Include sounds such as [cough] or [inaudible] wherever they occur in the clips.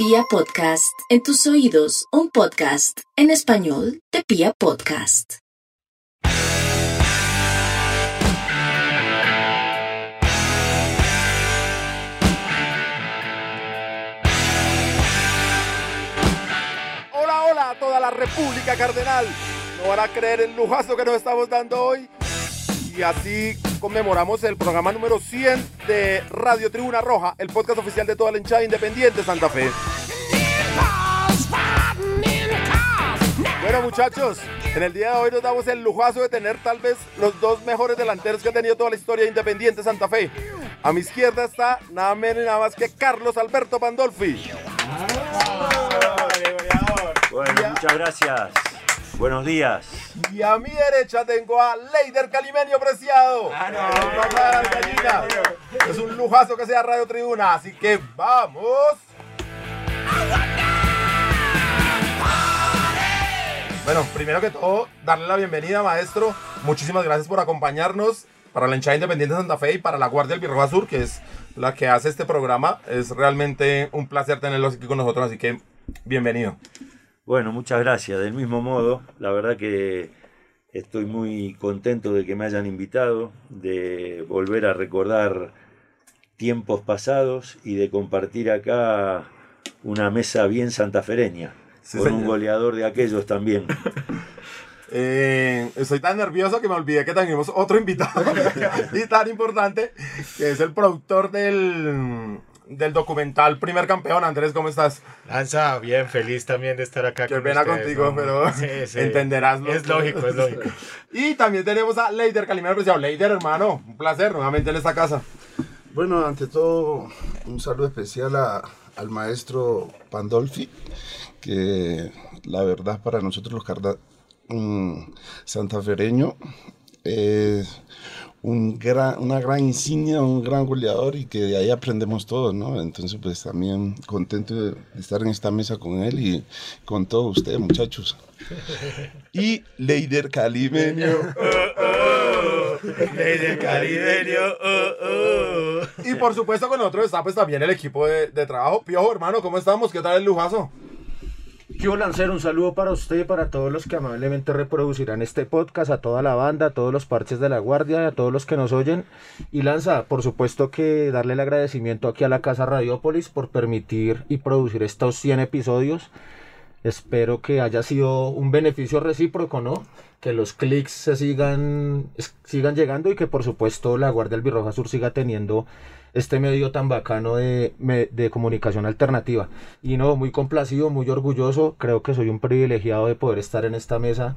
Pia Podcast, en tus oídos, un podcast en español de Pia Podcast. Hola, hola a toda la República Cardenal. No van a creer el lujazo que nos estamos dando hoy. Y así conmemoramos el programa número 100 de Radio Tribuna Roja, el podcast oficial de toda la hinchada independiente Santa Fe. Bueno muchachos, en el día de hoy nos damos el lujazo de tener tal vez los dos mejores delanteros que ha tenido toda la historia de Independiente Santa Fe. A mi izquierda está nada menos y nada más que Carlos Alberto Pandolfi. Bueno, muchas gracias. Buenos días. Y a mi derecha tengo a Leider Calimenio Preciado. Papá, gallina. Es un lujazo que sea Radio Tribuna, así que vamos. Bueno, primero que todo, darle la bienvenida, maestro. Muchísimas gracias por acompañarnos para la hinchada independiente de Santa Fe y para la Guardia del Birroja Sur, que es la que hace este programa. Es realmente un placer tenerlos aquí con nosotros, así que bienvenido. Bueno, muchas gracias. Del mismo modo, la verdad que estoy muy contento de que me hayan invitado, de volver a recordar tiempos pasados y de compartir acá una mesa bien santafereña, Sí, con un goleador de aquellos también. [laughs] Eh, estoy tan nervioso que me olvidé que tenemos otro invitado [laughs] y tan importante, que es el productor del, del documental Primer Campeón. Andrés, ¿cómo estás? Lanza, bien, feliz también de estar acá Qué con pena ustedes, contigo, ¿no? pero Sí, sí. entenderás. lo- Es lógico, es lógico. [laughs] Y también tenemos a Leider Calimero Preciado. Leider, hermano, un placer nuevamente en esta casa. Bueno, ante todo, un saludo especial a- al maestro Pandolfi, que la verdad para nosotros los carda, mm, santafereños es un gran, una gran insignia, un gran goleador y que de ahí aprendemos todos, ¿no? Entonces, pues también contento de estar en esta mesa con él y con todos ustedes, muchachos. Y Leider Calimenio. Oh, oh. Y por supuesto con nosotros está pues también el equipo de, de trabajo. Piojo, hermano, ¿cómo estamos? ¿Qué tal el lujazo? Yo Lancero, un saludo para usted y para todos los que amablemente reproducirán este podcast, a toda la banda, a todos los parches de la guardia, a todos los que nos oyen. Y Lanza, por supuesto que darle el agradecimiento aquí a la Casa Radiópolis por permitir y producir estos 100 episodios. Espero que haya sido un beneficio recíproco, ¿no? Que los clics se sigan, sigan llegando y que por supuesto la Guardia Albirroja Sur siga teniendo este medio tan bacano de, de comunicación alternativa. Y no, muy complacido, muy orgulloso. Creo que soy un privilegiado de poder estar en esta mesa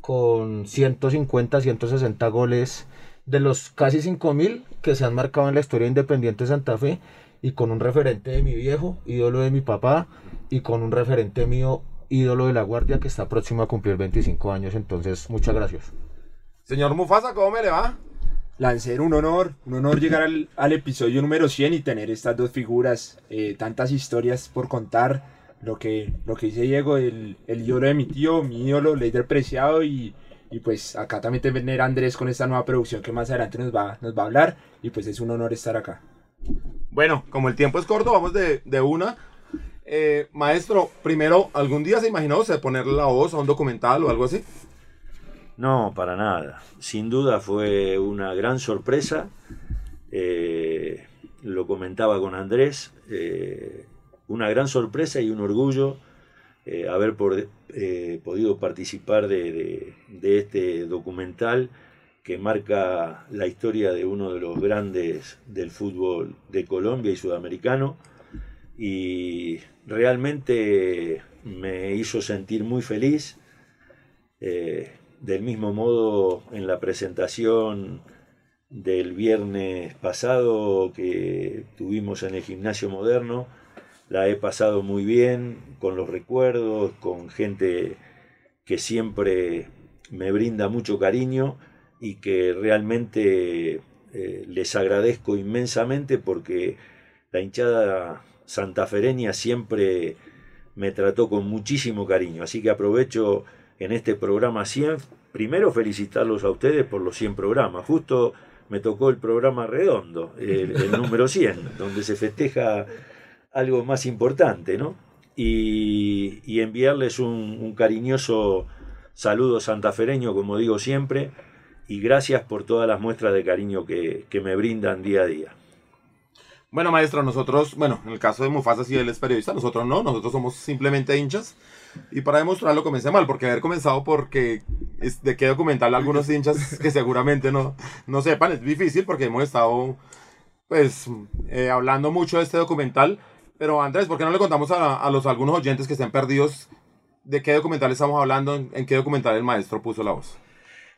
con 150, 160 goles de los casi 5000 que se han marcado en la historia independiente de Santa Fe y con un referente de mi viejo, ídolo de mi papá y con un referente mío, ídolo de la guardia que está próximo a cumplir 25 años. Entonces, muchas gracias. Señor Mufasa, ¿cómo me le va? Lancer, un honor, un honor llegar al, episodio número 100 y tener estas dos figuras, eh, tantas historias por contar, lo que, lo que dice Diego, el, el ídolo de mi tío, mi ídolo, Leider Preciado y, y pues acá también tener a Andrés con esta nueva producción que más adelante nos va, nos va a hablar y pues es un honor estar acá. Bueno, como el tiempo es corto, vamos de, de una. Eh, maestro, primero, ¿algún día se imaginó usted ponerle la voz a un documental o algo así? No, para nada. Sin duda fue una gran sorpresa. Eh, lo comentaba con Andrés. eh, una gran sorpresa y un orgullo eh, haber podido participar de- de este documental que marca la historia de uno de los grandes del fútbol de Colombia y sudamericano. Y realmente me hizo sentir muy feliz. Del mismo modo, en la presentación del viernes pasado que tuvimos en el gimnasio moderno, la he pasado muy bien, con los recuerdos, con gente que siempre me brinda mucho cariño y que realmente eh, les agradezco inmensamente porque la hinchada santafereña siempre me trató con muchísimo cariño. Así que aprovecho en este programa 100, primero felicitarlos a ustedes por los 100 programas. Justo me tocó el programa redondo, el, el [laughs] número 100, donde se festeja algo más importante, ¿no? Y, y enviarles un, un cariñoso saludo santafereño, como digo siempre, y gracias por todas las muestras de cariño que, que me brindan día a día. Bueno, maestro, nosotros, bueno, en el caso de Mufasa, si él es periodista, nosotros no, nosotros somos simplemente hinchas. Y para demostrarlo comencé mal, porque haber comenzado porque es de qué documental algunos hinchas que seguramente no, no sepan, es difícil porque hemos estado, pues, eh, hablando mucho de este documental. Pero Andrés, ¿por qué no le contamos a, a los algunos oyentes que estén perdidos de qué documental estamos hablando, en qué documental el maestro puso la voz?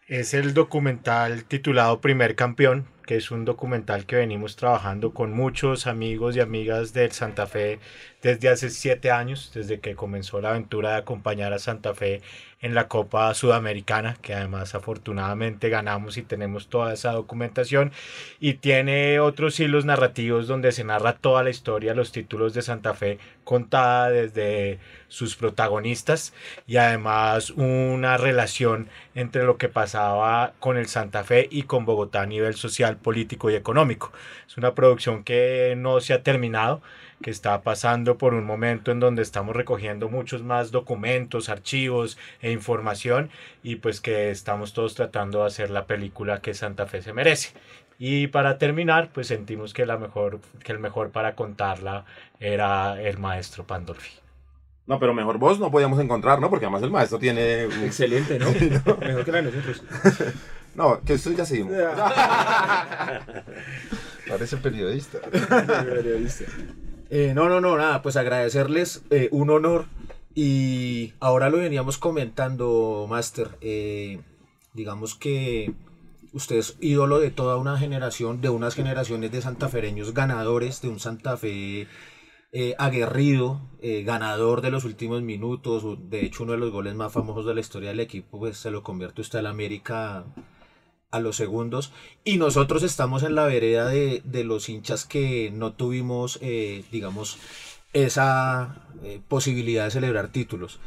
Es el documental titulado Primer Campeón, que es un documental que venimos trabajando con muchos amigos y amigas del Santa Fe desde hace siete años, desde que comenzó la aventura de acompañar a Santa Fe en la Copa Sudamericana, que además afortunadamente ganamos y tenemos toda esa documentación, y tiene otros hilos narrativos donde se narra toda la historia, los títulos de Santa Fe contada desde sus protagonistas y además una relación entre lo que pasaba con el Santa Fe y con Bogotá a nivel social, político y económico. Es una producción que no se ha terminado que está pasando por un momento en donde estamos recogiendo muchos más documentos, archivos e información y pues que estamos todos tratando de hacer la película que Santa Fe se merece. Y para terminar, pues sentimos que, la mejor, que el mejor para contarla era el maestro Pandolfi. No, pero mejor voz no podíamos encontrar, ¿no? Porque además el maestro tiene... Excelente, ¿no? [laughs] [laughs] Mejor que la de nosotros. [laughs] No, que eso ya seguimos. Parece periodista. Eh, no, no, no, nada, pues agradecerles, eh, un honor. Y ahora lo veníamos comentando, Master. eh, digamos que usted es ídolo de toda una generación, de unas generaciones de santafereños ganadores, de un Santa Fe aguerrido, ganador de los últimos minutos. De hecho, uno de los goles más famosos de la historia del equipo, pues se lo convierte usted al América a los segundos. Y nosotros estamos en la vereda de, de los hinchas que no tuvimos, eh, digamos, esa eh, posibilidad de celebrar títulos.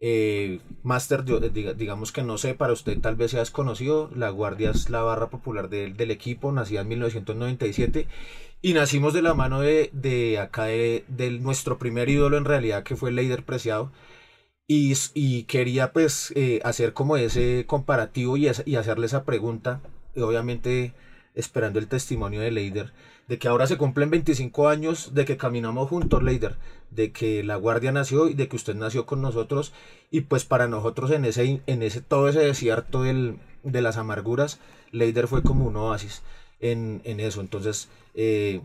Eh, Master, digamos que no sé, para usted tal vez sea desconocido, La Guardia es la barra popular del- equipo, nacida en 1997 y nacimos de la mano de, de acá, de, de nuestro primer ídolo en realidad, que fue Leider Preciado. Y, quería pues eh, hacer como ese comparativo y, hacerle esa pregunta, obviamente esperando el testimonio de Leider, de que ahora se cumplen 25 años de que caminamos juntos, Leider, de que la guardia nació y de que usted nació con nosotros, y pues para nosotros en ese, en ese todo ese desierto del- de las amarguras, Leider fue como un oasis en, en eso. Entonces, eh,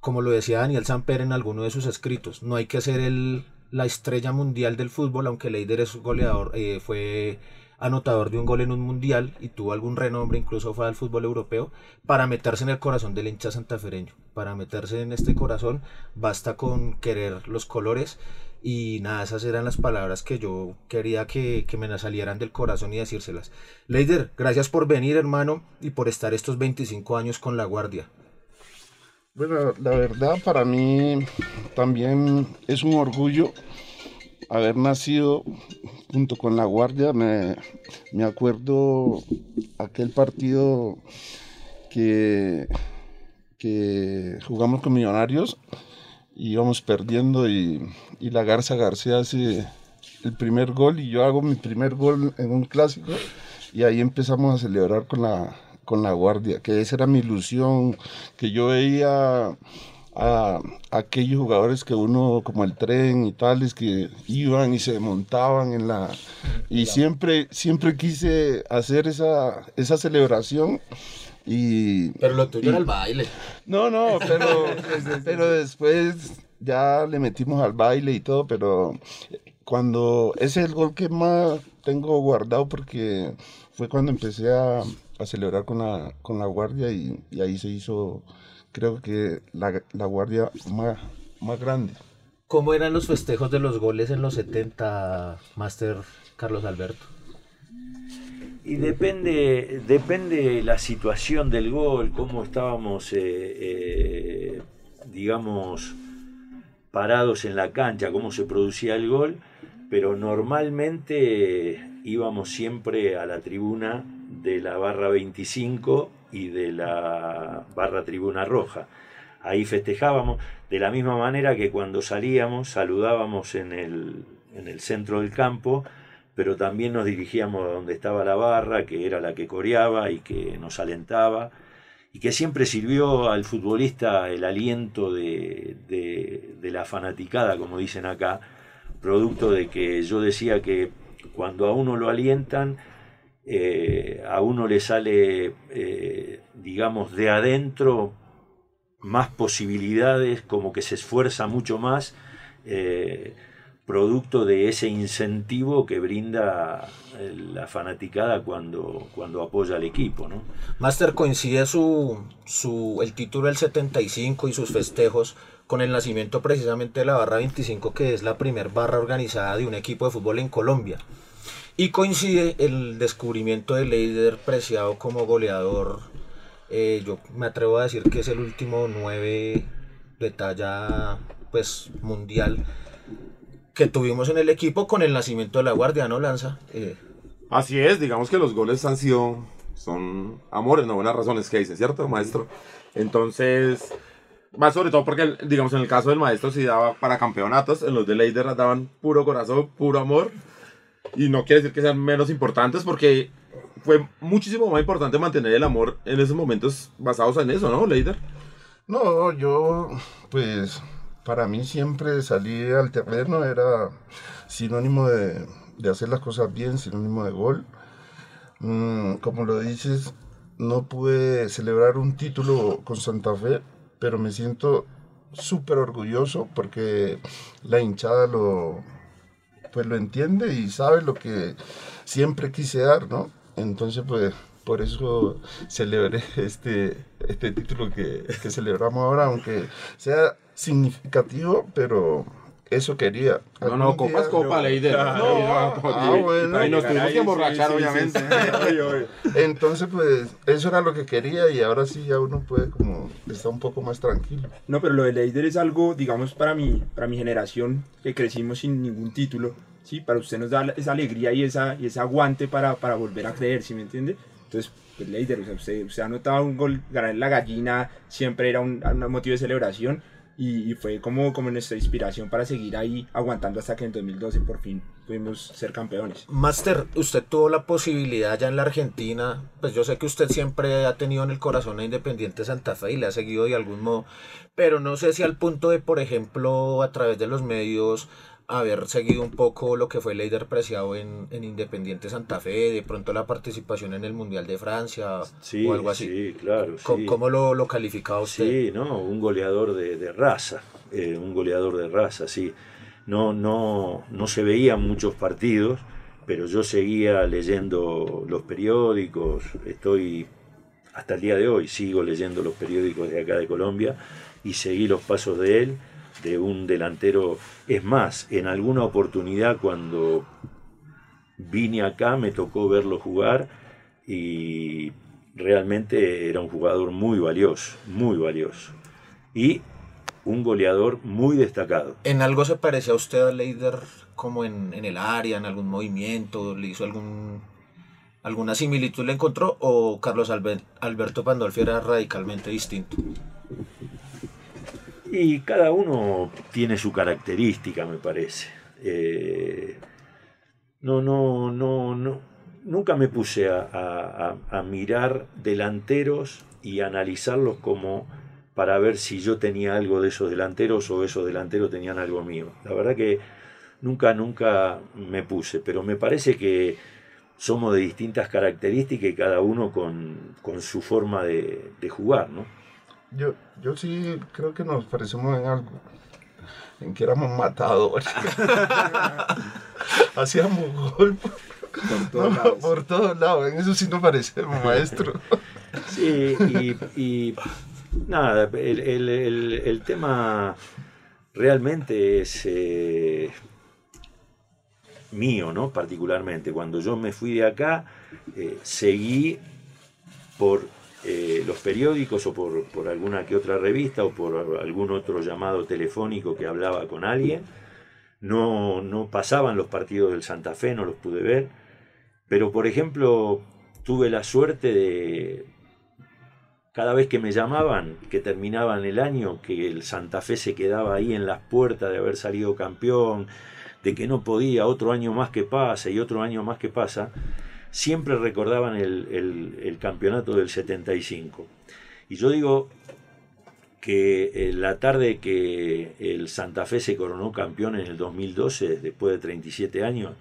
como lo decía Daniel Samper en alguno de sus escritos, no hay que ser el, la estrella mundial del fútbol, aunque Leider es goleador, eh, fue anotador de un gol en un mundial y tuvo algún renombre, incluso fue al fútbol europeo, para meterse en el corazón del hincha santafereño. Para meterse en este corazón basta con querer los colores y nada, esas eran las palabras que yo quería que, que me salieran del corazón y decírselas. Leider, gracias por venir hermano y por estar estos 25 años con la guardia. Bueno, la verdad para mí también es un orgullo haber nacido junto con la Guardia. Me, me acuerdo aquel partido que, que jugamos con Millonarios y íbamos perdiendo y, y la Garza García hace el primer gol y yo hago mi primer gol en un clásico y ahí empezamos a celebrar con la, con la guardia, que esa era mi ilusión, que yo veía a, aquellos jugadores que uno, como el tren y tales, que iban y se montaban en la... Y siempre, siempre quise hacer esa, esa celebración y... Pero lo tuyo y- era el baile. no, no, [laughs] pero, pero después ya le metimos al baile y todo, pero cuando ese es el gol que más tengo guardado porque fue cuando empecé a, a celebrar con la, con la guardia y, y ahí se hizo, creo que la, la guardia más, más grande. ¿Cómo eran los festejos de los goles en los 70, Master Carlos Alberto? Y depende, depende la situación del gol, cómo estábamos, eh, eh, digamos, parados en la cancha, cómo se producía el gol, pero normalmente íbamos siempre a la tribuna de la barra 25 y de la barra tribuna roja. ahí festejábamos, de la misma manera que cuando salíamos saludábamos en el, en el centro del campo, pero también nos dirigíamos a donde estaba la barra, que era la que coreaba y que nos alentaba, y que siempre sirvió al futbolista el aliento de, de, de la fanaticada, como dicen acá, producto de que yo decía que cuando a uno lo alientan, eh, a uno le sale, eh, digamos, de adentro más posibilidades, como que se esfuerza mucho más, eh, producto de ese incentivo que brinda la fanaticada cuando, cuando apoya al equipo. ¿no? Master, coincide su, su, el título del 75 y sus festejos con el nacimiento precisamente de la barra 25, que es la primer barra organizada de un equipo de fútbol en Colombia. Y coincide el descubrimiento de Leider Preciado como goleador. Eh, yo me atrevo a decir que es el último 9 de talla pues, mundial que tuvimos en el equipo con el nacimiento de la Guardia, ¿no, Lanza? Eh, Así es, digamos que los goles han sido, son amores, no buenas razones que dice, ¿cierto, maestro? Entonces, más sobre todo porque, digamos, en el caso del maestro sí daba para campeonatos, en los de Leider daban puro corazón, puro amor, y no quiere decir que sean menos importantes porque fue muchísimo más importante mantener el amor en esos momentos basados en eso, ¿no, Leider? No, yo, pues, para mí siempre salir al terreno era sinónimo de, hacer las cosas bien, sinónimo de gol. Mm, como lo dices, no pude celebrar un título con Santa Fe, pero me siento súper orgulloso porque la hinchada lo, pues lo entiende y sabe lo que siempre quise dar, ¿no? Entonces, pues, por eso celebré [laughs] este, este título que, que celebramos ahora, aunque sea significativo, pero eso quería. No, no, copa es copa, Leider. ah, bueno. y nos tuvimos que emborrachar, obviamente. Entonces, pues, eso era lo que quería y ahora sí ya uno puede como estar un poco más tranquilo. No, pero lo de Leider es algo, digamos, para mi, para mi generación, que crecimos sin ningún título, ¿sí? Para usted nos da esa alegría y, esa, y ese aguante para, para volver a creer, ¿sí me entiende? Entonces, pues Leider, o sea, usted, usted anotaba un gol, ganar la gallina, siempre era un, un motivo de celebración y, fue como, como nuestra inspiración para seguir ahí aguantando hasta que en 2012 por fin pudimos ser campeones. Master, usted tuvo la posibilidad ya en la Argentina, pues yo sé que usted siempre ha tenido en el corazón a Independiente Santa Fe y le ha seguido de algún modo, pero no sé si al punto de, por ejemplo, a través de los medios haber seguido un poco lo que fue Leider Preciado en, en, Independiente Santa Fe, de pronto la participación en el Mundial de Francia sí, o algo así. Sí, claro. ¿Cómo, sí. ¿Cómo, lo, lo calificaba usted? Sí, no, un goleador de, de raza, eh, un goleador de raza, sí. No, no, no se veían muchos partidos, pero yo seguía leyendo los periódicos, estoy hasta el día de hoy, sigo leyendo los periódicos de acá de Colombia y seguí los pasos de él de un delantero. Es más, en alguna oportunidad cuando vine acá me tocó verlo jugar y realmente era un jugador muy valioso, muy valioso. Y un goleador muy destacado. ¿En algo se parecía a usted a Leider como en el área, en algún movimiento? ¿Le hizo algún alguna similitud le encontró o Carlos Albert, Alberto Pandolfi era radicalmente distinto? Y cada uno tiene su característica, me parece. Eh, no, no, no, no. Nunca me puse a, a, a, mirar delanteros y analizarlos como para ver si yo tenía algo de esos delanteros o esos delanteros tenían algo mío. La verdad que nunca, nunca me puse, pero me parece que somos de distintas características y cada uno con, con su forma de, de jugar, ¿no? Yo, yo sí creo que nos parecemos en algo. En que éramos matadores. [laughs] Hacíamos gol por todos, no, lados. por todos lados. En eso sí nos parecemos, maestro. Sí, y, y nada, el, el, el, el, tema realmente es eh, mío, ¿no? Particularmente. Cuando yo me fui de acá, eh, seguí por eh, los periódicos o por, por, alguna que otra revista o por algún otro llamado telefónico que hablaba con alguien. No, no pasaban los partidos del Santa Fe, no los pude ver. Pero, por ejemplo, tuve la suerte de, cada vez que me llamaban, que terminaban el año, que el Santa Fe se quedaba ahí en las puertas de haber salido campeón, de que no podía, otro año más que pasa y otro año más que pasa, siempre recordaban el, campeonato del 75. Y yo digo que la tarde que el Santa Fe se coronó campeón en el 2012, después de 37 años,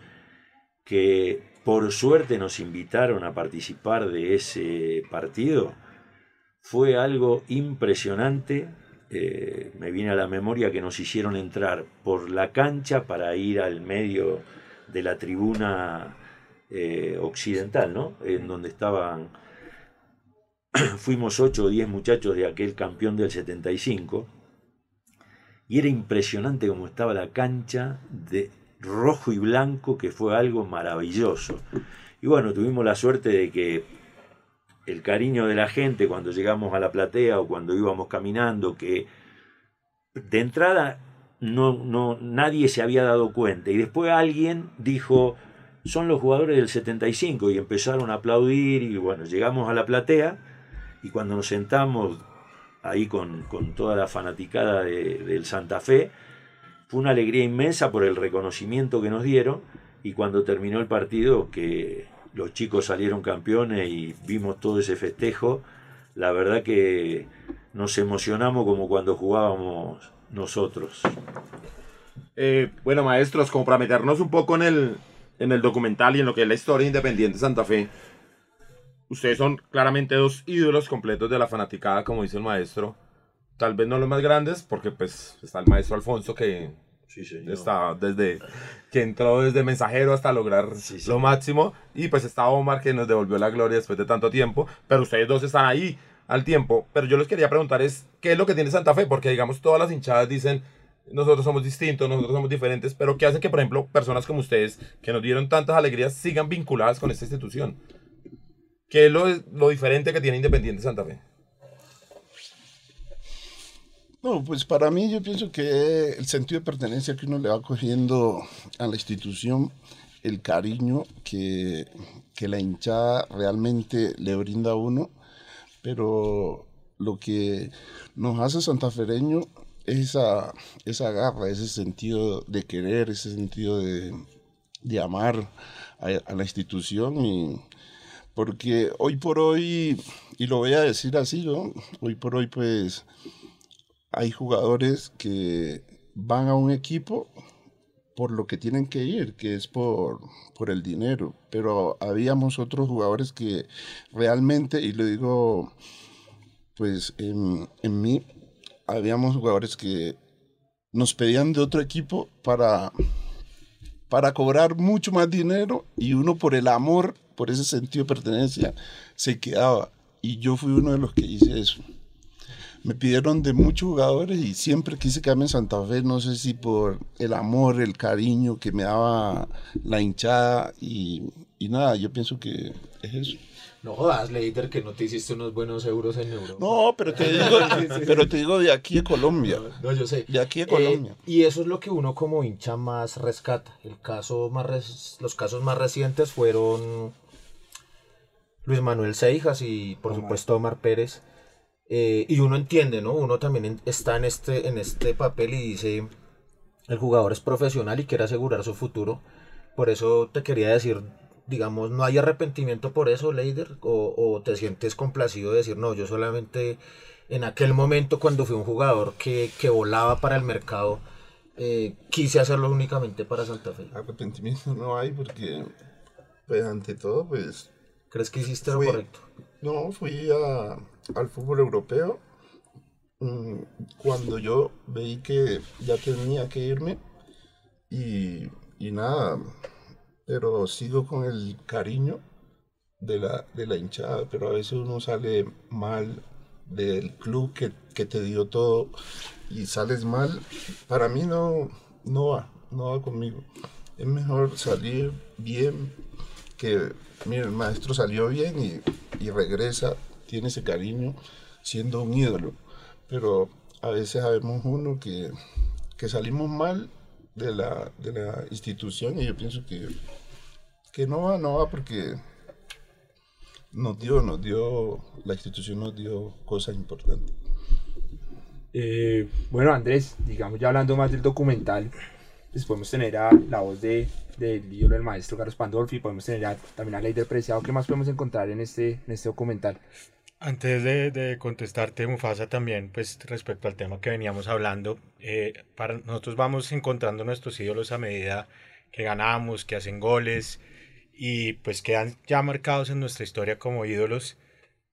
que por suerte nos invitaron a participar de ese partido, fue algo impresionante. Eh, me viene a la memoria que nos hicieron entrar por la cancha para ir al medio de la tribuna eh, occidental, ¿no? En donde estaban, [clears throat] fuimos 8 o 10 muchachos de aquel campeón del 75, y era impresionante como estaba la cancha de rojo y blanco, que fue algo maravilloso. Y bueno, tuvimos la suerte de que el cariño de la gente cuando llegamos a la platea o cuando íbamos caminando, que de entrada no, no, nadie se había dado cuenta. Y después alguien dijo, son los jugadores del 75 y empezaron a aplaudir y bueno, llegamos a la platea y cuando nos sentamos ahí con, toda la fanaticada del Santa Fe, fue una alegría inmensa por el reconocimiento que nos dieron y cuando terminó el partido que los chicos salieron campeones y vimos todo ese festejo, la verdad que nos emocionamos como cuando jugábamos nosotros. Eh, bueno, maestros, como para meternos un poco en el, en el documental y en lo que es la historia independiente Santa Fe, ustedes son claramente dos ídolos completos de la fanaticada, como dice el maestro. Tal vez no los más grandes, porque pues está el maestro Alfonso que Sí, Está desde que entró desde mensajero hasta lograr lo máximo. Y pues está Omar que nos devolvió la gloria después de tanto tiempo. Pero ustedes dos están ahí al tiempo. Pero yo les quería preguntar es, ¿qué es lo que tiene Santa Fe? Porque digamos, todas las hinchadas dicen, nosotros somos distintos, nosotros somos diferentes. Pero ¿qué hacen que, por ejemplo, personas como ustedes, que nos dieron tantas alegrías, sigan vinculadas con esta institución? ¿Qué es lo, lo diferente que tiene Independiente Santa Fe? No, pues para mí yo pienso que el sentido de pertenencia que uno le va cogiendo a la institución, el cariño que, la hinchada realmente le brinda a uno, pero lo que nos hace santafereño es esa, esa garra, ese sentido de querer, ese sentido de, amar a, la institución y porque hoy por hoy, y lo voy a decir así, ¿no? hoy por hoy pues hay jugadores que van a un equipo por lo que tienen que ir, que es por, por el dinero. Pero habíamos otros jugadores que realmente, y lo digo pues en, en mí, habíamos jugadores que nos pedían de otro equipo para, para cobrar mucho más dinero y uno por el amor, por ese sentido de pertenencia, se quedaba. Y yo fui uno de los que hice eso me pidieron de muchos jugadores y siempre quise quedarme en Santa Fe, no sé si por el amor, el cariño que me daba la hinchada y, nada, yo pienso que es eso. No jodas, Leider, que no te hiciste unos buenos euros en Europa. No, pero te digo, [laughs] pero te digo de aquí de Colombia. No, yo sé. De aquí de Colombia. Eh, y eso es lo que uno como hincha más rescata. El caso más los casos más recientes fueron Luis Manuel Seijas y por supuesto Omar Pérez. Eh, y uno entiende, ¿no? Uno también está en este, en este papel y dice, el jugador es profesional y quiere asegurar su futuro. Por eso te quería decir, digamos, no hay arrepentimiento por eso, Leider, o, te sientes complacido de decir, no, yo solamente en aquel momento cuando fui un jugador que, volaba para el mercado, eh, quise hacerlo únicamente para Santa Fe. Arrepentimiento no hay porque, pues ante todo, pues... ¿Crees que hiciste lo correcto? No, fui a, al fútbol europeo mm, cuando yo veí que ya tenía que irme y, nada, pero sigo con el cariño de la, de la hinchada, pero a veces uno sale mal del club que, te dio todo y sales mal, para mí no, no va, no va conmigo. Es mejor salir bien, que el maestro salió bien y, y regresa tiene ese cariño siendo un ídolo. Pero a veces sabemos uno que, salimos mal de la, de la, institución y yo pienso que, que no va, no va porque nos dio, nos dio, la institución nos dio cosas importantes. Eh, bueno, Andrés, digamos ya hablando más del documental, pues podemos tener a la voz de, del ídolo del maestro Carlos Pandolfi, podemos tener también a Leider Preciado. ¿Qué más podemos encontrar en este, en este documental? Antes de, de contestarte, Mufasa, también, pues respecto al tema que veníamos hablando, eh, para nosotros vamos encontrando nuestros ídolos a medida que ganamos, que hacen goles y pues quedan ya marcados en nuestra historia como ídolos,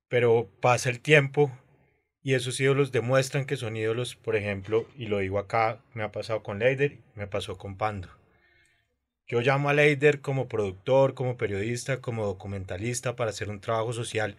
pero pasa el tiempo y esos ídolos demuestran que son ídolos, por ejemplo, y lo digo acá, me ha pasado con Leider, me pasó con Pando. Yo llamo a Leider como productor, como periodista, como documentalista para hacer un trabajo social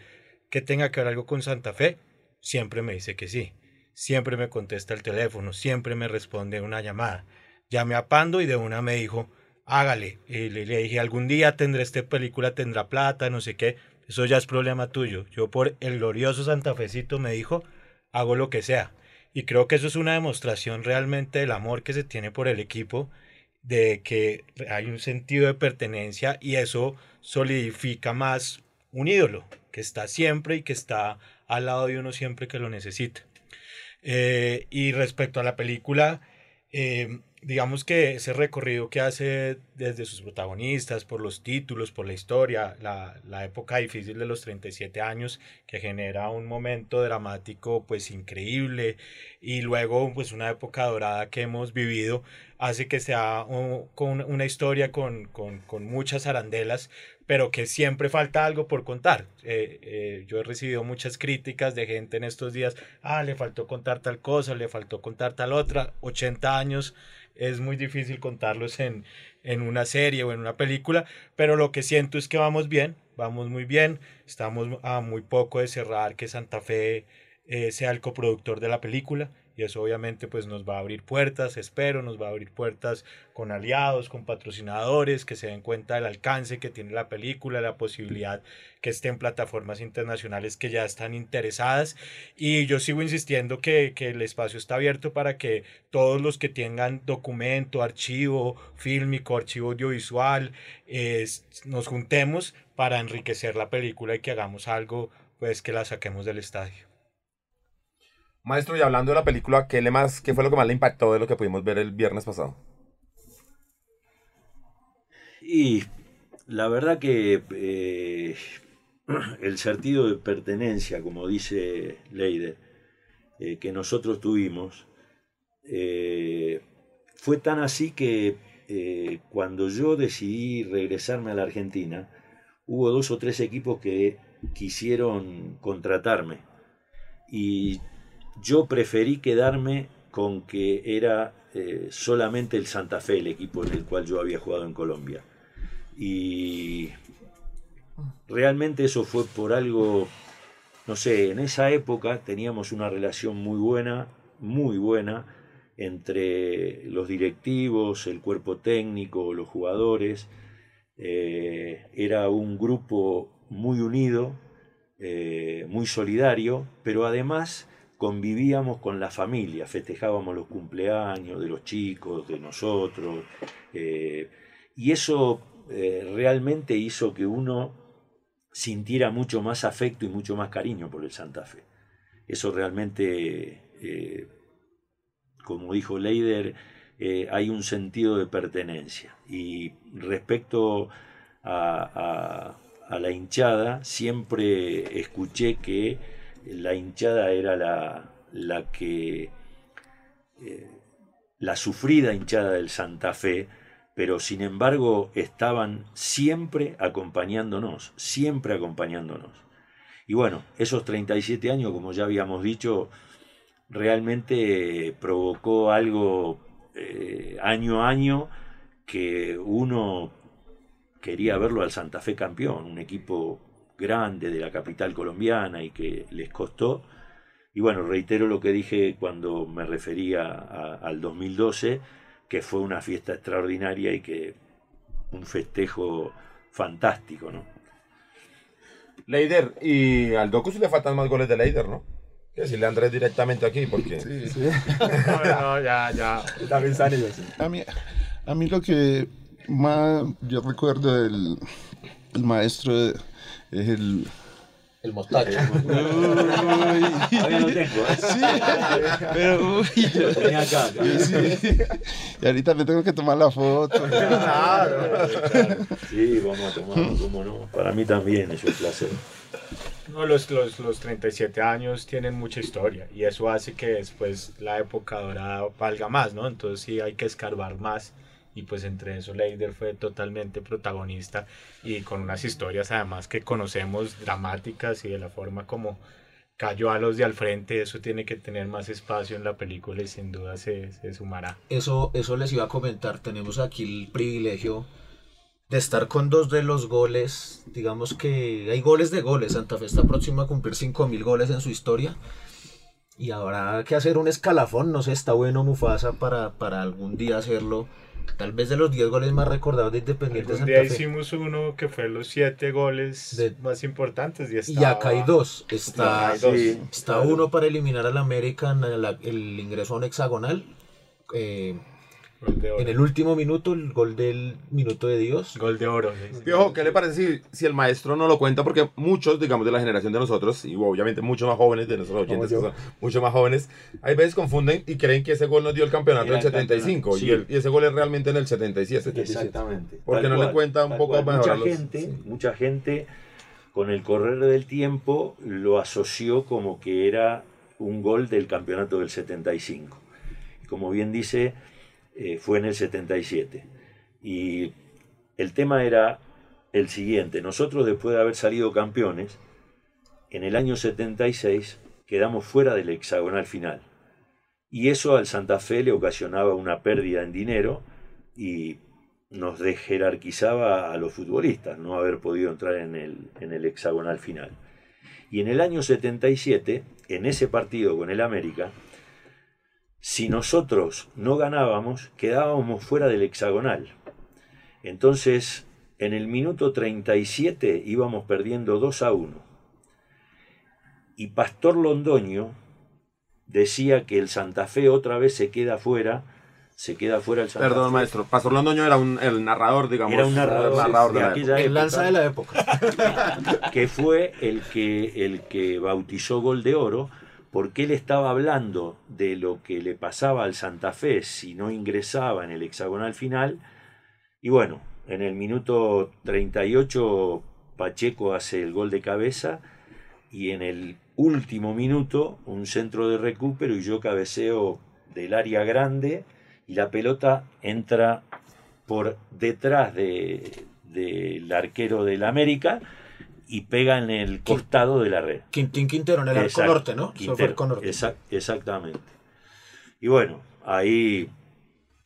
que tenga que ver algo con Santa Fe, siempre me dice que sí. Siempre me contesta el teléfono, siempre me responde una llamada. Llamé a Pando y de una me dijo, hágale. Y le, le dije, algún día tendré esta película, tendrá plata, no sé qué. Eso ya es problema tuyo. Yo por el glorioso santafecito me dijo, hago lo que sea. Y creo que eso es una demostración realmente del amor que se tiene por el equipo, de que hay un sentido de pertenencia y eso solidifica más un ídolo que está siempre y que está al lado de uno siempre que lo necesita. Eh, y respecto a la película, eh, digamos que ese recorrido que hace desde sus protagonistas, por los títulos, por la historia, la, la época difícil de los 37 años, que genera un momento dramático pues increíble, y luego pues una época dorada que hemos vivido, hace que sea un- con una historia con, con, con muchas arandelas, pero que siempre falta algo por contar. Eh, eh, yo he recibido muchas críticas de gente en estos días, ah, le faltó contar tal cosa, le faltó contar tal otra, 80 años es muy difícil contarlos en, en una serie o en una película, pero lo que siento es que vamos bien, vamos muy bien, estamos a muy poco de cerrar que Santa Fe eh, sea el coproductor de la película y eso obviamente pues nos va a abrir puertas, espero, nos va a abrir puertas con aliados, con patrocinadores que se den cuenta del alcance que tiene la película, la posibilidad que esté en plataformas internacionales que ya están interesadas y yo sigo insistiendo que, que el espacio está abierto para que todos los que tengan documento, archivo fílmico, archivo audiovisual, eh, nos juntemos para enriquecer la película y que hagamos algo pues que la saquemos del estadio. Maestro, y hablando de la película, ¿qué, le más, ¿qué fue lo que más le impactó de lo que pudimos ver el viernes pasado? Y la verdad que eh, [clears throat] el sentido de pertenencia, como dice Leider, eh, que nosotros tuvimos, eh, fue tan así que cuando yo decidí regresarme a la Argentina, hubo dos o tres equipos que quisieron contratarme. Y yo preferí quedarme con que era eh, solamente el Santa Fe el equipo en el cual yo había jugado en Colombia. Y realmente eso fue por algo, no sé, en esa época teníamos una relación muy buena, muy buena, entre los directivos, el cuerpo técnico, los jugadores. Eh, era un grupo muy unido, eh, muy solidario, pero además convivíamos con la familia, festejábamos los cumpleaños de los chicos, de nosotros, eh, y eso eh, realmente hizo que uno sintiera mucho más afecto y mucho más cariño por el Santa Fe. Eso realmente, eh, como dijo Leider, hay un sentido de pertenencia. Y respecto a la hinchada, siempre escuché que la hinchada era la, la que eh, la sufrida hinchada del Santa Fe, pero sin embargo estaban siempre acompañándonos, siempre acompañándonos. Y bueno, esos 37 años, como ya habíamos dicho, realmente provocó algo eh, año a año que uno quería verlo al Santa Fe campeón, un equipo grande de la capital colombiana y que les costó. Y bueno, reitero lo que dije cuando me refería a- al 2012, que fue una fiesta extraordinaria y que un festejo fantástico, ¿no? Leider, y al Doku sí le faltan más goles de Leider, ¿no? Que decirle a Andrés directamente aquí, porque... Sí. [laughs] No, no, ya, ya. También están ellos. A mí, a mí lo que más yo recuerdo del el maestro es el, El mostacho. [laughs] Todavía no tengo. ¿eh? Pero, uy, [laughs] Lo tenía acá. acá. sí. Y ahorita me tengo que tomar la foto. [laughs] Sí, vamos a tomar, cómo no. Para mí también es un placer. No, los, los, los 37 años tienen mucha historia y eso hace que después la época dorada valga más, ¿no? Entonces sí hay que escarbar más y pues entre eso Leider fue totalmente protagonista y con unas historias además que conocemos dramáticas y de la forma como cayó a los de al frente, eso tiene que tener más espacio en la película y sin duda se, se sumará. Eso, eso les iba a comentar. Tenemos aquí el privilegio de estar con dos de los goles. Digamos que hay goles de goles. Santa Fe está próxima a cumplir 5.000 goles en su historia. Y habrá que hacer un escalafón. No sé, está bueno Mufasa para, para algún día hacerlo. Tal vez de los 10 goles más recordados de Independiente Algún Santa día Fe. hicimos uno que fue los siete goles De- más importantes y, Y acá hay estaba- dos. Está, hay dos. Sí. está uno para eliminar al América en el, el ingreso a un hexagonal. eh, Gol de oro. en el último minuto, el gol del minuto de Dios. Gol de oro. sí. Piojo, ¿qué le parece si, si el maestro no lo cuenta? Porque muchos, digamos, de la generación de nosotros, y obviamente muchos más jóvenes de nuestros oyentes, que son mucho más jóvenes, hay veces confunden y creen que ese gol nos dio el campeonato del el 75 campeonato, y, el- sí. y ese gol es realmente en el 77. Exactamente. ¿Por qué Tal no le cual, cuenta un poco mejor Mucha los- gente, mucha gente con el correr del tiempo lo asoció como que era un gol del campeonato del 75. Y como bien dice, eh, fue en el 77. Y el tema era el siguiente. Nosotros después de haber salido campeones, en el año 76 quedamos fuera del hexagonal final. Y eso al Santa Fe le ocasionaba una pérdida en dinero y nos desjerarquizaba a los futbolistas no haber podido entrar en el, en el hexagonal final. Y en el año 77, en ese partido con el América, si nosotros no ganábamos, quedábamos fuera del hexagonal. Entonces, en el minuto 37 íbamos perdiendo 2 a 1. Y Pastor Londoño decía que el Santa Fe otra vez se queda fuera, se queda fuera el Santa Perdón, Fe. maestro. Pastor Londoño era un, el narrador, digamos. Era un narrador, el narrador de de la aquella El época, lanza de la época. [laughs] que fue el que, el que bautizó Gol de Oro, porque él estaba hablando de lo que le pasaba al Santa Fe si no ingresaba en el hexagonal final. Y bueno, en el minuto 38 Pacheco hace el gol de cabeza y en el último minuto un centro de recupero y yo cabeceo del área grande y la pelota entra por detrás de- del arquero del América y pega en el costado de la red. Quintín Quintero en el arco norte, ¿no? Quintero, arco norte. exac- exactamente. Y bueno, ahí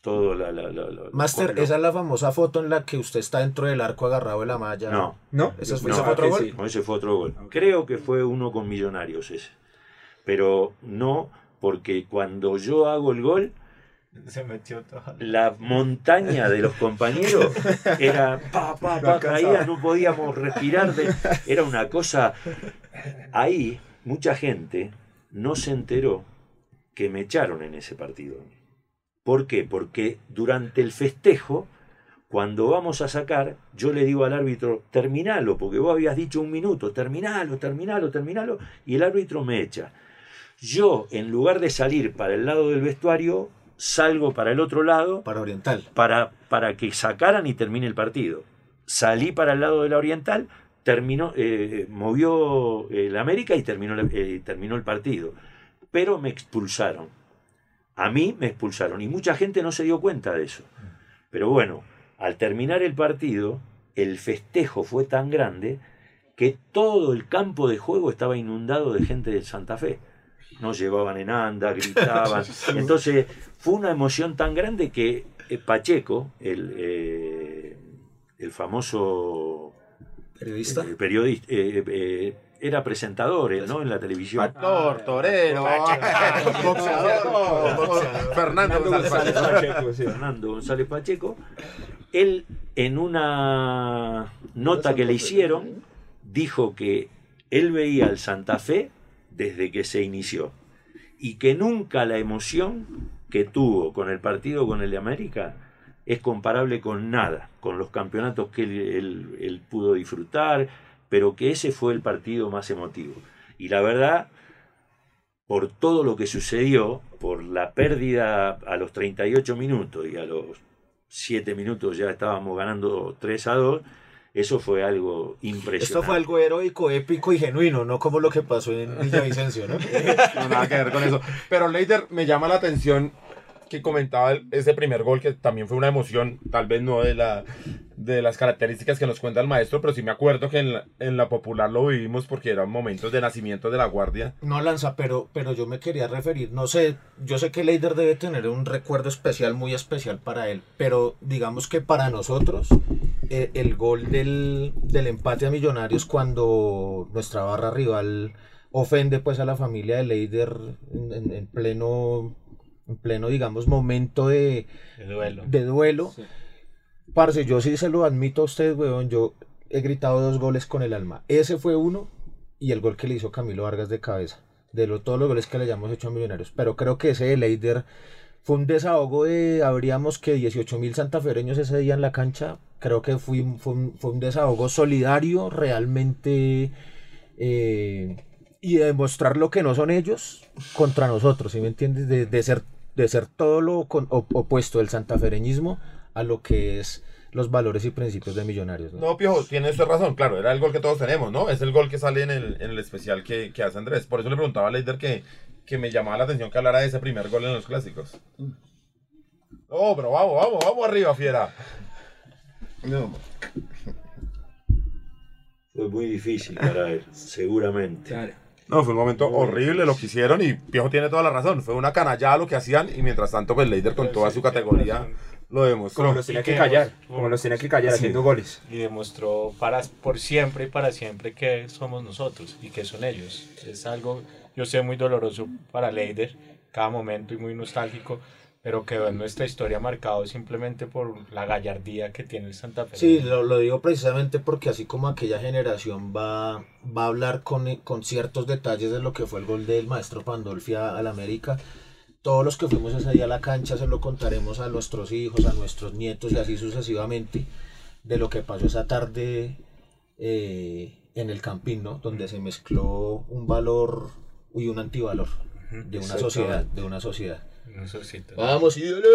todo la... la, la- la- Master, lo- esa es la famosa foto en la que usted está dentro del arco agarrado de la malla. No, ¿No? ¿Ese fue, No, ese fue otro que gol? sí. no, ese fue otro gol. Creo que fue uno con Millonarios ese. Pero no, porque cuando yo hago el gol, [laughs] Se metió todo. la [laughs] montaña de los compañeros era pa, pa, pa, caía, no podíamos respirar. de- era una cosa. Ahí, mucha gente no se enteró que me echaron en ese partido. ¿Por qué? Porque durante el festejo, cuando vamos a sacar, yo le digo al árbitro, terminalo, porque vos habías dicho un minuto, terminalo, terminalo, terminalo, y el árbitro me echa. Yo, en lugar de salir para el lado del vestuario, salgo para el otro lado Para Oriental. para, para que sacaran y termine el partido. Salí para el lado de la Oriental, terminó, eh, movió el América y terminó, eh, terminó el partido. Pero me expulsaron. A mí me expulsaron y mucha gente no se dio cuenta de eso. Pero bueno, al terminar el partido, el festejo fue tan grande que todo el campo de juego estaba inundado de gente del Santa Fe. Nos llevaban en anda, [laughs] gritaban. Entonces fue una emoción tan grande que eh, Pacheco, el, eh, el famoso Periodista. eh, periodista, eh, eh, era presentador él, ¿no? En la televisión. Actor, torero, boxeador, Fernando González Pacheco. Fernando González Pacheco, él en una nota que le hicieron dijo que él veía al Santa Fe desde que se inició y que nunca la emoción que tuvo con el partido con el de América es comparable con nada, con los campeonatos que él, pudo disfrutar, pero que ese fue el partido más emotivo. Y la verdad, por todo lo que sucedió, por la pérdida a los 38 minutos y a los 7 minutos ya estábamos ganando 3 a 2, eso fue algo impresionante. Esto fue algo heroico, épico y genuino, no como lo que pasó en Villavicencio, ¿no? [laughs] No, nada que ver con eso. Pero Leider, me llama la atención que comentaba ese primer gol, que también fue una emoción, tal vez no de, la, de las características que nos cuenta el maestro, pero sí me acuerdo que en la, en la popular lo vivimos porque eran momentos de nacimiento de la guardia. No lanza, pero, pero yo me quería referir, no sé, yo sé que Leider debe tener un recuerdo especial, muy especial para él, pero digamos que para nosotros el gol del, del empate a Millonarios cuando nuestra barra rival ofende pues a la familia de Leider en, en- en pleno, en pleno digamos momento de, De duelo. de duelo. Parce, yo sí se lo admito a usted, weón. Yo he gritado dos goles con el alma. Ese fue uno y el gol que le hizo Camilo Vargas de cabeza. De lo- todos los goles que le hayamos hecho a Millonarios. Pero creo que ese de Leider fue un desahogo de. Habríamos que 18 mil santafereños ese día en la cancha. Creo que fue, fue, un, fue un desahogo solidario, realmente. eh, y de demostrar lo que no son ellos contra nosotros, ¿sí me entiendes? De, de ser, de ser todo lo con- op- opuesto del santafereñismo a lo que es los valores y principios de Millonarios. ¿no? No, Piojo, tiene usted razón, claro, era el gol que todos tenemos, ¿no? Es el gol que sale en el, en el especial que, que hace Andrés. Por eso le preguntaba a Leider que, que me llamaba la atención que hablara de ese primer gol en los clásicos. Oh, pero vamos, vamos, vamos arriba, fiera. No, Fue muy difícil para él, seguramente. Claro. No, fue un momento horrible lo que hicieron y Piojo tiene toda la razón. Fue una canallada lo que hacían y mientras tanto, pues Leider con toda su categoría lo demostró. Como los tenía que que callar, como los tenía que callar Sí. haciendo goles. y demostró para, por siempre y para siempre que somos nosotros y que son ellos. Es algo, yo sé, muy doloroso para Leider, cada momento y muy nostálgico, pero quedó en nuestra historia marcado simplemente por la gallardía que tiene el Santa Fe. Sí, lo, lo digo precisamente porque así como aquella generación va, va a hablar con, con ciertos detalles de lo que fue el gol del maestro Pandolfi al América, todos los que fuimos ese día a la cancha se lo contaremos a nuestros hijos, a nuestros nietos y así sucesivamente de lo que pasó esa tarde eh, en el Campín, ¿no? Donde se mezcló un valor y un antivalor de una sociedad, de una sociedad. Vamos, ídolo.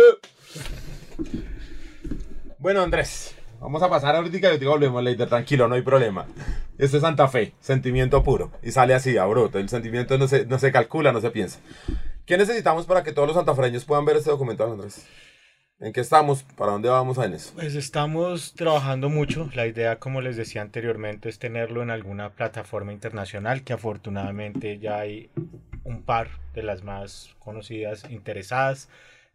Bueno, Andrés, vamos a pasar ahorita y te volvemos, Leider, tranquilo, no hay problema. Esto es Santa Fe, sentimiento puro. Y sale así, a brote. El sentimiento no se, no se calcula, no se piensa. ¿Qué necesitamos para que todos los santafreños puedan ver este documental, Andrés? ¿En qué estamos? ¿Para dónde vamos eso? Pues estamos trabajando mucho. La idea, como les decía anteriormente, es tenerlo en alguna plataforma internacional, que afortunadamente ya hay un par de las más conocidas interesadas.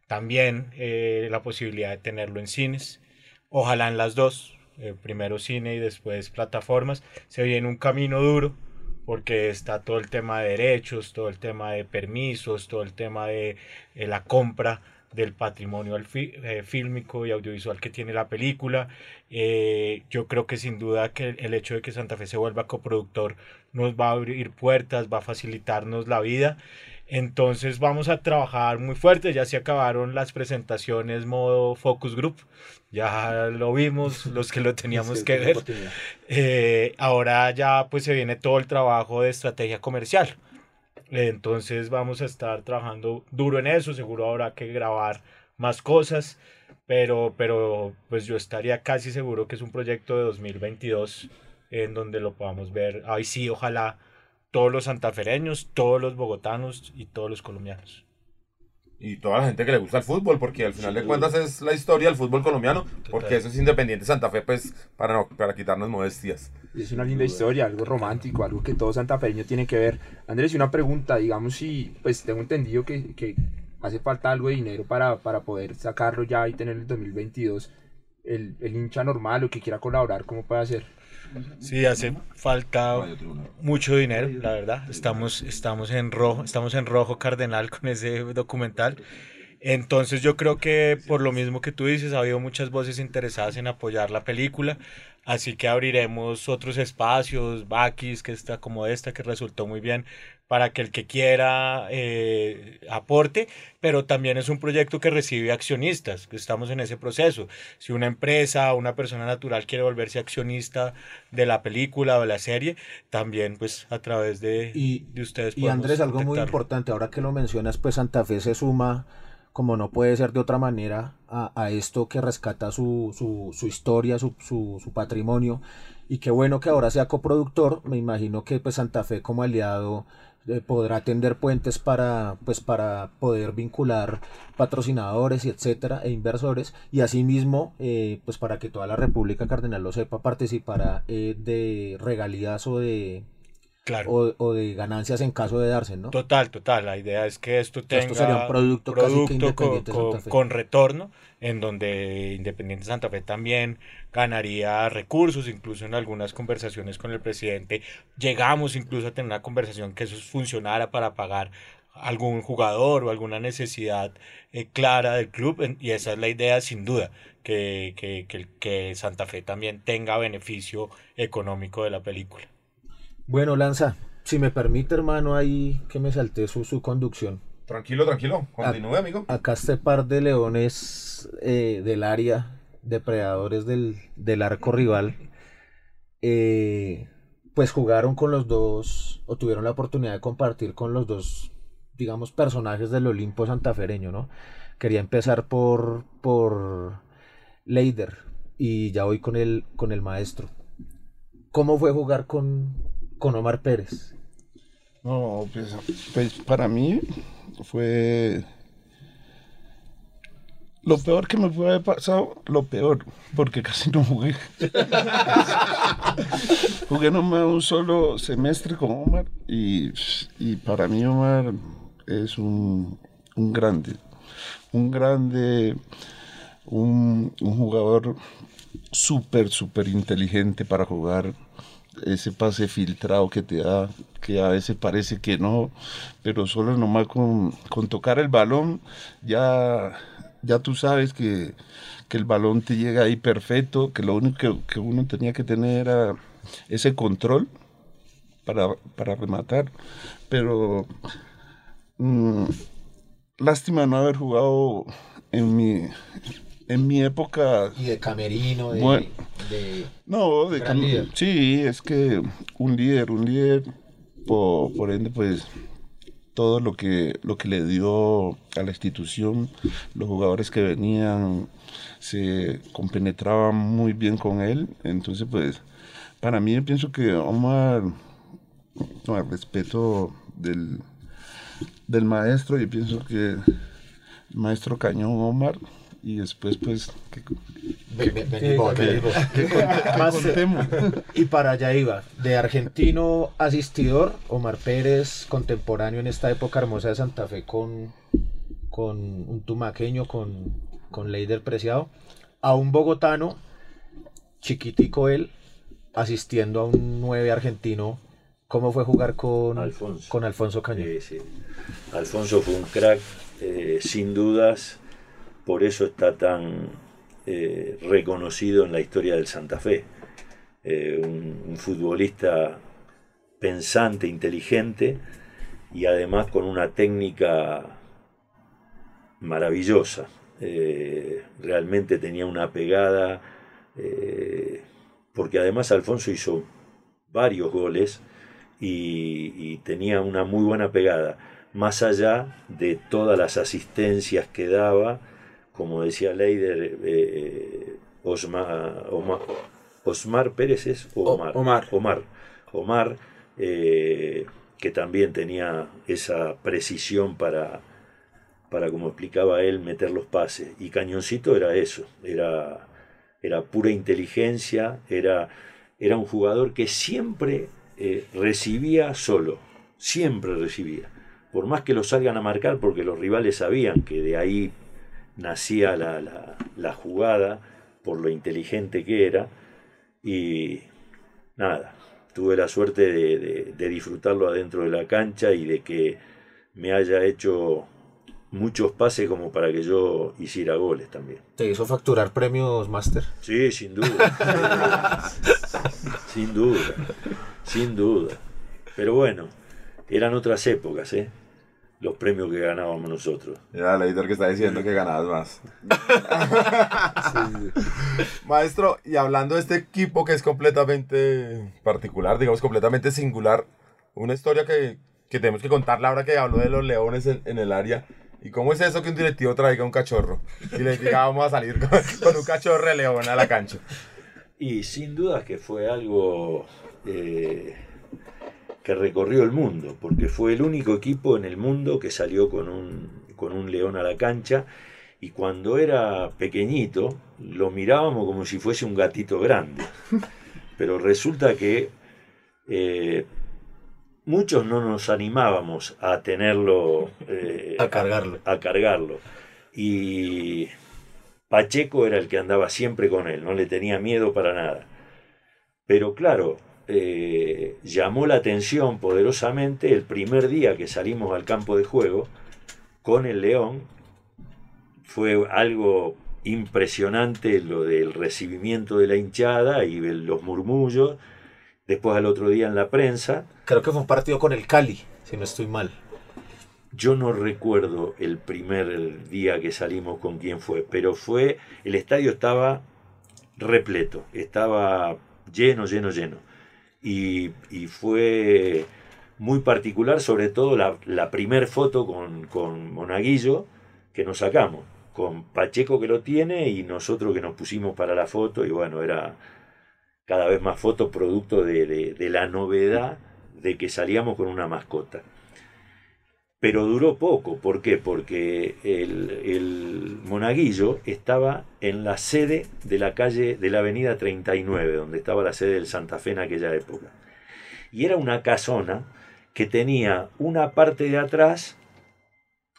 También eh, la posibilidad de tenerlo en cines. Ojalá en las dos. eh, primero cine y después plataformas. Se viene un camino duro porque está todo el tema de derechos, todo el tema de permisos, todo el tema de eh, la compra del patrimonio eh, fílmico y audiovisual que tiene la película. Eh, yo creo que sin duda que el hecho de que Santa Fe se vuelva coproductor nos va a abrir puertas, va a facilitarnos la vida. Entonces vamos a trabajar muy fuerte, ya se acabaron las presentaciones modo focus group, ya lo vimos, [laughs] los que lo teníamos que ver. Eh, ahora ya pues se viene todo el trabajo de estrategia comercial. Entonces vamos a estar trabajando duro en eso, seguro habrá que grabar más cosas, pero, pero pues yo estaría casi seguro que es un proyecto de 2022 en donde lo podamos ver. Ahí sí, ojalá todos los santafereños, todos los bogotanos y todos los colombianos. Y toda la gente que le gusta el fútbol, porque al final de cuentas es la historia del fútbol colombiano, porque eso es Independiente Santa Fe, pues, para, no, para quitarnos modestias. Es una linda historia, algo romántico, algo que todo santafereño tiene que ver. Andrés, y una pregunta, digamos si, pues tengo entendido que, que hace falta algo de dinero para, para poder sacarlo ya y tener el 2022. El, el hincha normal o que quiera colaborar, ¿cómo puede hacer? Sí, hace falta mucho dinero, la verdad. Estamos, estamos en rojo, estamos en rojo cardenal con ese documental. Entonces yo creo que por lo mismo que tú dices, ha habido muchas voces interesadas en apoyar la película. Así que abriremos otros espacios, Bakis, que está como esta, que resultó muy bien, para que el que quiera eh, aporte, pero también es un proyecto que recibe accionistas, que estamos en ese proceso. Si una empresa o una persona natural quiere volverse accionista de la película o de la serie, también pues a través de, Y- de ustedes. Y Andrés, algo muy importante, ahora que lo mencionas, pues Santa Fe se suma, como no puede ser de otra manera, a, esto que rescata su, su, su historia, su, su, su patrimonio. Y qué bueno que ahora sea coproductor. Me imagino que pues Santa Fe como aliado eh, podrá tender puentes para, pues, para poder vincular patrocinadores y etcétera e inversores. Y asimismo, eh, pues para que toda la República Cardenal lo sepa, participará eh, de regalías o de, Claro. o, o de ganancias en caso de darse, ¿no? Total, total. La idea es que esto tenga esto sería un producto casi que producto Independiente con, Santa Fe. con retorno, en donde Independiente Santa Fe también ganaría recursos, incluso en algunas conversaciones con el presidente llegamos incluso a tener una conversación que eso funcionara para pagar algún jugador o alguna necesidad eh, clara del club y esa es la idea sin duda que, que, que, que Santa Fe también tenga beneficio económico de la película. Bueno, Lanza, si me permite, hermano, ahí que me salté su, su conducción. Tranquilo, tranquilo. Continúe, amigo. Acá este par de leones eh, del área, depredadores del, del arco rival, eh, pues jugaron con los dos, o tuvieron la oportunidad de compartir con los dos, digamos, personajes del Olimpo santafereño, ¿no? Quería empezar por, por Leider y ya voy con el, con el maestro. ¿Cómo fue jugar con, con Omar Pérez? No, pues, pues para mí fue lo peor que me puede haber pasado, lo peor, porque casi no jugué. [laughs] jugué nomás un solo semestre con Omar y, y para mí Omar es un, un grande, un grande, un, un jugador súper, súper inteligente para jugar. Ese pase filtrado que te da, que a veces parece que no, pero solo nomás con, con tocar el balón, ya, ya tú sabes que, que el balón te llega ahí perfecto, que lo único que, uno tenía que tener era ese control para, para rematar. Pero mm, lástima no haber jugado en mi, en mi época Y de camerino, de... Bueno. de- no, de Gran cam- líder. Sí, es que un líder, un líder, por, por ende, pues todo lo que, lo que le dio a la institución, los jugadores que venían se compenetraban muy bien con él. Entonces, pues, para mí, yo pienso que Omar, no, al respeto del, del maestro, yo pienso que el maestro Cañón Omar, y después, pues, que, Ven- ven- ven y vos, contemos. para allá iba, de argentino asistidor, Omar Pérez, contemporáneo en esta época hermosa de Santa Fe con, con un tumaqueño, con, con Leider Preciado, a un bogotano, chiquitico él, asistiendo a un 9 argentino. ¿Cómo fue jugar con Alfonso. con Alfonso Cañón? Sí, sí. Alfonso fue un crack, eh, sin dudas, por eso está tan eh, reconocido en la historia del Santa Fe. Eh, un, futbolista pensante, inteligente y además con una técnica maravillosa. Eh, realmente tenía una pegada, porque además Alfonso hizo varios goles y tenía una muy buena pegada, más allá de todas las asistencias que daba, como decía Leider, eh, Osmar, Omar, Osmar Pérez es Omar. Omar. Omar, Omar, eh, que también tenía esa precisión para, para, como explicaba él, meter los pases. Y Cañoncito era eso, era, era pura inteligencia, era, era un jugador que siempre eh, recibía solo, siempre recibía. Por más que lo salgan a marcar, porque los rivales sabían que de ahí nacía la, la- la jugada, por lo inteligente que era, y nada, tuve la suerte de, de- de disfrutarlo adentro de la cancha y de que me haya hecho muchos pases como para que yo hiciera goles también. ¿Te hizo facturar premios Master? Sí, sin duda. [laughs] sin duda. Sin duda. Pero bueno, Eran otras épocas, ¿eh? Los premios que ganábamos nosotros. Era el editor que está diciendo que ganabas más. [laughs] Maestro, y hablando de este equipo que es completamente particular, digamos completamente singular, una historia que, que tenemos que contarle ahora que habló de los leones en, en el área. ¿Y cómo es eso que un directivo traiga un cachorro y le diga vamos a salir con, con un cachorro de león a la cancha? Y sin duda que fue algo eh, que recorrió el mundo, porque fue el único equipo en el mundo que salió con un, con un león a la cancha. Y cuando era pequeñito, lo mirábamos como si fuese un gatito grande. [laughs] Pero resulta que eh, muchos no nos animábamos a tenerlo, eh, A cargarlo. a cargarlo. Y Pacheco era el que andaba siempre con él, no le tenía miedo para nada. Pero claro, eh, llamó la atención poderosamente el primer día que salimos al campo de juego con el León. Fue algo impresionante lo del recibimiento de la hinchada y de los murmullos. Después al otro día en la prensa, Creo que fue un partido con el Cali, si no estoy mal. Yo no recuerdo el primer día que salimos con quién fue, pero fue, el estadio estaba repleto, estaba lleno, lleno, lleno. Y, fue muy particular, sobre todo la, la primer foto con, con Monaguillo que nos sacamos, con Pacheco que lo tiene y nosotros que nos pusimos para la foto y bueno, era cada vez más fotos producto de la novedad de que salíamos con una mascota. Pero duró poco, ¿por qué? Porque el, el monaguillo estaba en la sede de la calle de la avenida 39, donde estaba la sede del Santa Fe en aquella época. Y era una casona que tenía una parte de atrás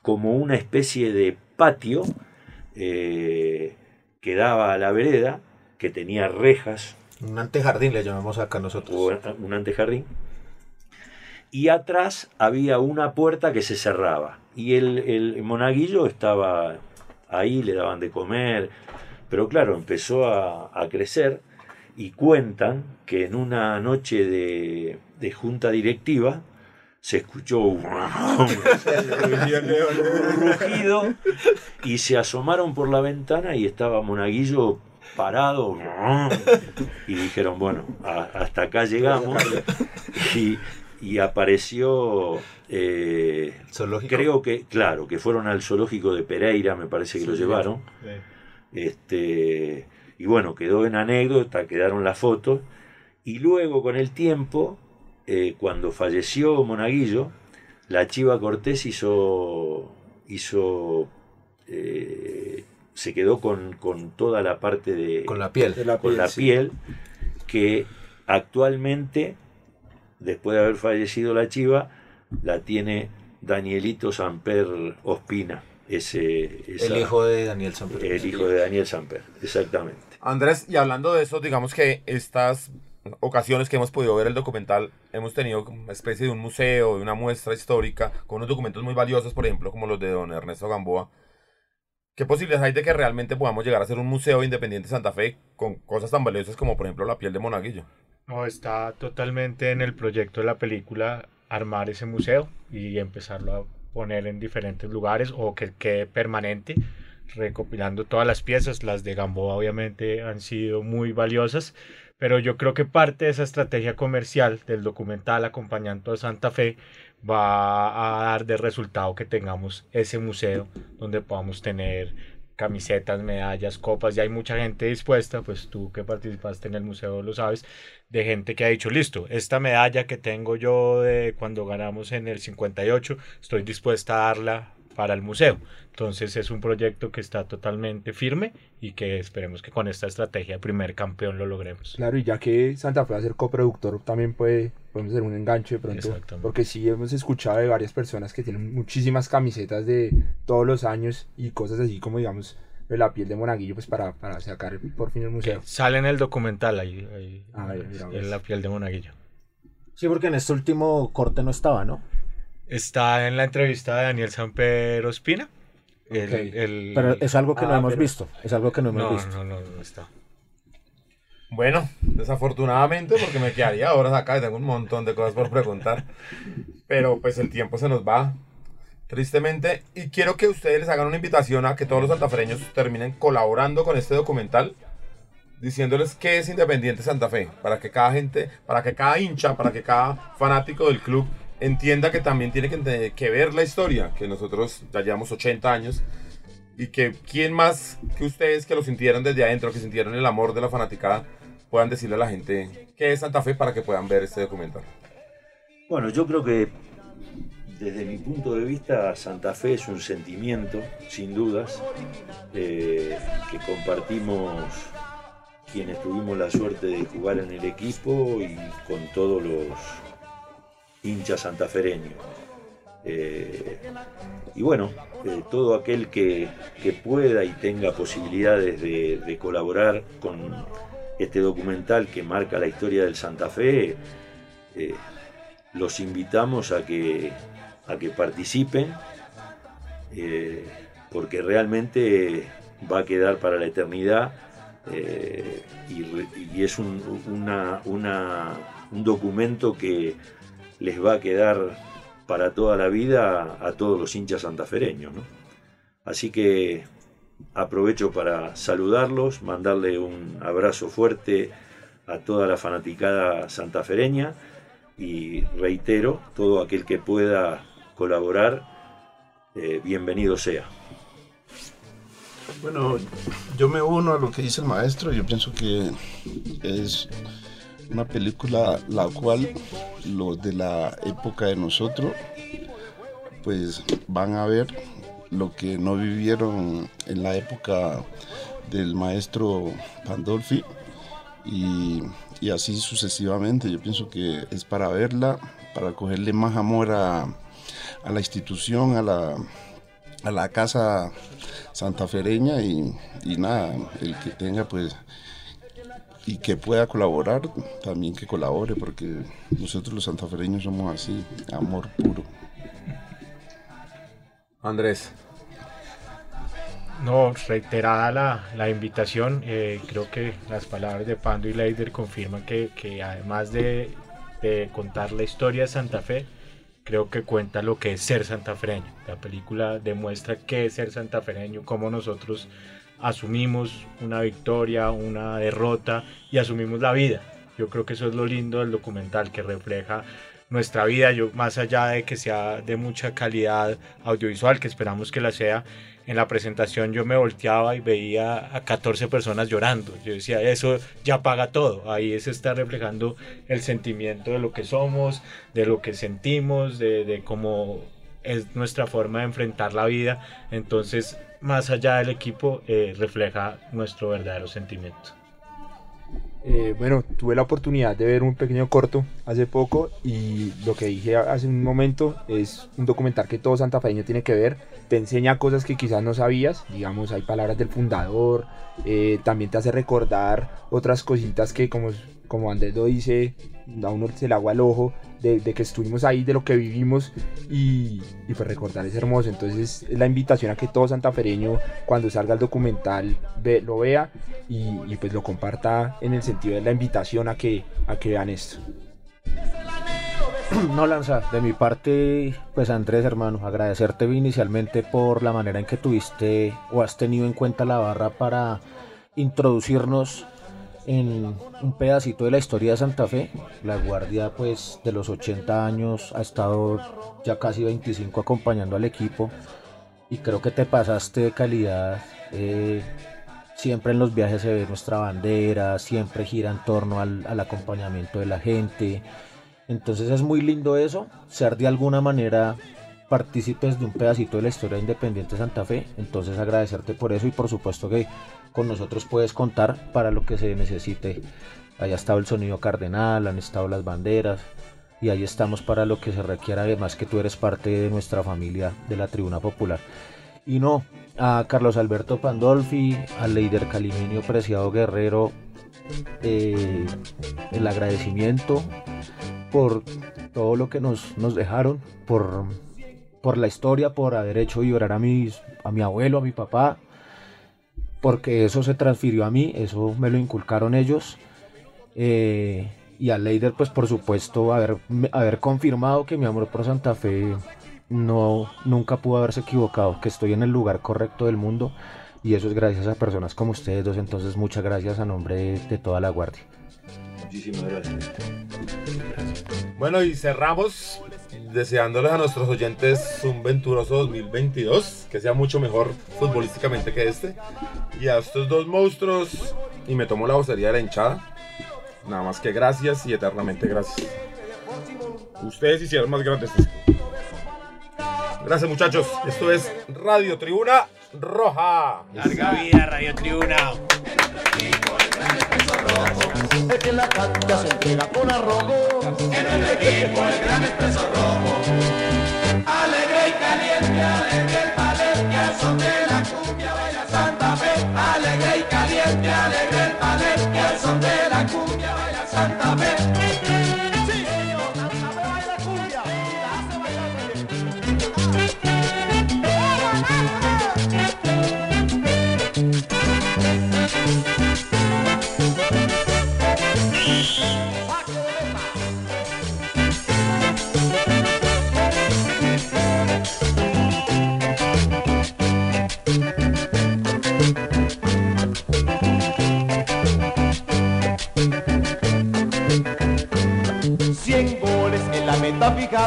como una especie de patio eh, que daba a la vereda, que tenía rejas Un antejardín le llamamos acá nosotros. o un antejardín. Y atrás había una puerta que se cerraba. Y el, el monaguillo estaba ahí, le daban de comer. Pero claro, empezó a, a crecer y cuentan que en una noche de, de junta directiva se escuchó un rugido y se asomaron por la ventana y estaba Monaguillo parado y dijeron, bueno, a- hasta acá llegamos y, y apareció, eh, Zoológico. creo que, claro, que fueron al zoológico de Pereira, me parece que lo llevaron, este, y bueno, quedó en anécdota, quedaron las fotos, y luego con el tiempo, eh, cuando falleció Monaguillo, la Chiva Cortés hizo, hizo eh, se quedó con, con toda la parte de Con la piel. De la con la sí. piel que actualmente, después de haber fallecido la chiva, la tiene Danielito Samper Ospina, ese, esa- El hijo de Daniel Samper. el hijo de Daniel Samper, exactamente. Andrés, y hablando de eso, digamos que estas ocasiones que hemos podido ver el documental, hemos tenido como una especie de un museo, de una muestra histórica, con unos documentos muy valiosos, por ejemplo, como los de don Ernesto Gamboa. ¿Qué posibilidades hay de que realmente podamos llegar a ser un museo independiente de Santa Fe con cosas tan valiosas como, por ejemplo, la piel de Monaguillo? No, está totalmente en el proyecto de la película armar ese museo y empezarlo a poner en diferentes lugares o que quede permanente, recopilando todas las piezas. Las de Gamboa obviamente han sido muy valiosas, pero yo creo que parte de esa estrategia comercial del documental acompañando a Santa Fe va a dar de resultado que tengamos ese museo donde podamos tener camisetas, medallas, copas, y hay mucha gente dispuesta, pues tú que participaste en el museo lo sabes, de gente que ha dicho, listo, esta medalla que tengo yo de cuando ganamos en el 58, estoy dispuesta a darla para el museo. Entonces es un proyecto que está totalmente firme y que esperemos que con esta estrategia de primer campeón lo logremos. Claro, y ya que Santa Fe va a ser coproductor, también puede, podemos hacer un enganche de pronto. Porque sí hemos escuchado de varias personas que tienen muchísimas camisetas de todos los años y cosas así como, digamos, de la piel de monaguillo, pues para, para sacar por fin el museo. Sale en el documental ahí, ahí, Ah, ya, mira, en ves. la piel de monaguillo. Sí, porque en este último corte no estaba, ¿no? Está en la entrevista de Daniel Samper Ospina. El- Ok. el- Pero es algo que no Ah, hemos pero- visto. Es algo que no hemos no, visto. no, no, no está. Bueno, desafortunadamente, porque me quedaría horas acá y tengo un montón de cosas por preguntar. Pero pues el tiempo se nos va, tristemente. Y quiero que ustedes les hagan una invitación a que todos los santafereños terminen colaborando con este documental, diciéndoles qué es Independiente Santa Fe, para que cada gente, para que cada hincha, para que cada fanático del club entienda que también tiene que, que ver la historia, que nosotros ya llevamos 80 años y que quién más que ustedes que lo sintieron desde adentro, que sintieron el amor de la fanaticada, puedan decirle a la gente qué es Santa Fe para que puedan ver este documental. Bueno, yo creo que desde mi punto de vista Santa Fe es un sentimiento, sin dudas, eh, que compartimos quienes tuvimos la suerte de jugar en el equipo y con todos los hinchas santafereños. Eh, y bueno, eh, todo aquel que, que, pueda y tenga posibilidades de, de colaborar con este documental que marca la historia del Santa Fe, eh, los invitamos a que, a que participen, eh, porque realmente va a quedar para la eternidad eh, y, es un, un documento que les va a quedar para toda la vida a todos los hinchas santafereños. ¿no? Así que aprovecho para saludarlos, mandarle un abrazo fuerte a toda la fanaticada santafereña y reitero, todo aquel que pueda colaborar, eh, bienvenido sea. Bueno, yo me uno a lo que dice el maestro, yo pienso que es una película la cual los de la época de nosotros pues van a ver lo que no vivieron en la época del maestro Pandolfi y, así sucesivamente. Yo pienso que es para verla, para cogerle más amor a, a la institución, a la, a la casa santafereña y, y nada, el que tenga pues y que pueda colaborar, también que colabore, porque nosotros los santafereños somos así, amor puro. Andrés. No, reiterada la, la invitación, eh, creo que las palabras de Pando y Leider confirman que, que además de, de, contar la historia de Santa Fe, creo que cuenta lo que es ser santafereño. La película demuestra qué es ser santafereño, cómo nosotros asumimos una victoria, una derrota y asumimos la vida. Yo creo que eso es lo lindo del documental, que refleja nuestra vida, yo más allá de que sea de mucha calidad audiovisual, que esperamos que la sea, en la presentación yo me volteaba y veía a 14 personas llorando. Yo decía, eso ya paga todo. Ahí se está reflejando el sentimiento de lo que somos, de lo que sentimos, de, cómo es nuestra forma de enfrentar la vida. Entonces, más allá del equipo, eh, refleja nuestro verdadero sentimiento. Eh, bueno, tuve la oportunidad de ver un pequeño corto hace poco y lo que dije hace un momento es un documental que todo santafeño tiene que ver. Te enseña cosas que quizás no sabías, digamos, hay palabras del fundador, eh, también te hace recordar otras cositas que como, como Andrés lo dice, a uno se le agua al ojo de, de, que estuvimos ahí, de lo que vivimos y, y pues recordar es hermoso. Entonces es la invitación a que todo santafereño cuando salga el documental ve, lo vea y, y, pues lo comparta en el sentido de la invitación a que, a que vean esto. [clears throat] No, Lanza, de mi parte, pues Andrés, hermano, agradecerte inicialmente por la manera en que tuviste o has tenido en cuenta la barra para introducirnos en un pedacito de la historia de Santa Fe. La Guardia, pues, de los 80 años ha estado ya casi 25 acompañando al equipo y creo que te pasaste de calidad. Eh, siempre en los viajes se ve nuestra bandera, siempre gira en torno al, al acompañamiento de la gente. Entonces es muy lindo eso, ser de alguna manera partícipes de un pedacito de la historia de Independiente Santa Fe. Entonces agradecerte por eso y por supuesto que con nosotros puedes contar para lo que se necesite. Ahí ha estado el sonido cardenal, han estado las banderas y ahí estamos para lo que se requiera, además que tú eres parte de nuestra familia de la Tribuna Popular. Y no, a Carlos Alberto Pandolfi, al Leider Calimenio Preciado Guerrero, eh, el agradecimiento por todo lo que nos, nos dejaron, por, por la historia, por haber hecho llorar a, mis, a mi abuelo, a mi papá, porque eso se transfirió a mí, eso me lo inculcaron ellos Eh, y a Leider, pues por supuesto, haber, haber confirmado que mi amor por Santa Fe no, nunca pudo haberse equivocado, que estoy en el lugar correcto del mundo y eso es gracias a personas como ustedes dos, entonces muchas gracias a nombre de, de toda la guardia. Muchísimas gracias. Bueno, y cerramos deseándoles a nuestros oyentes un venturoso 2022, que sea mucho mejor futbolísticamente que este. Y a estos dos monstruos, y me tomo la vocería de la hinchada, nada más que gracias y eternamente gracias. Ustedes hicieron más grandes. Gracias muchachos, esto es Radio Tribuna Roja. Larga vida, Radio Tribuna. El que la cancha se entrega con arrojo. En el equipo el gran expreso rojo. Alegre y caliente, alegre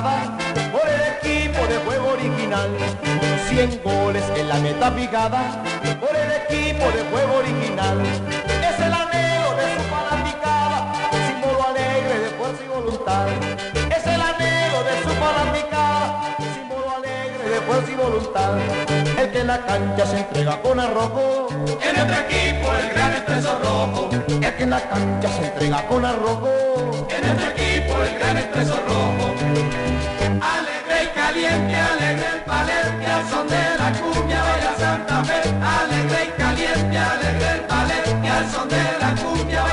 por el equipo de juego original. 100 goles en la meta fijada por el equipo de juego original. Es el anhelo de su fanaticada, símbolo alegre de fuerza y voluntad. Es el anhelo de su fanaticada, símbolo alegre de fuerza y voluntad. El que en la cancha se entrega con arrojo. En nuestro equipo el gran expreso rojo. El que en la cancha se entrega con arrojo. En nuestro equipo el gran expreso rojo. Alegre y caliente, alegre el al son de la cumbia baila Santa Fe. Alegre y caliente, alegre el al son de la cumbia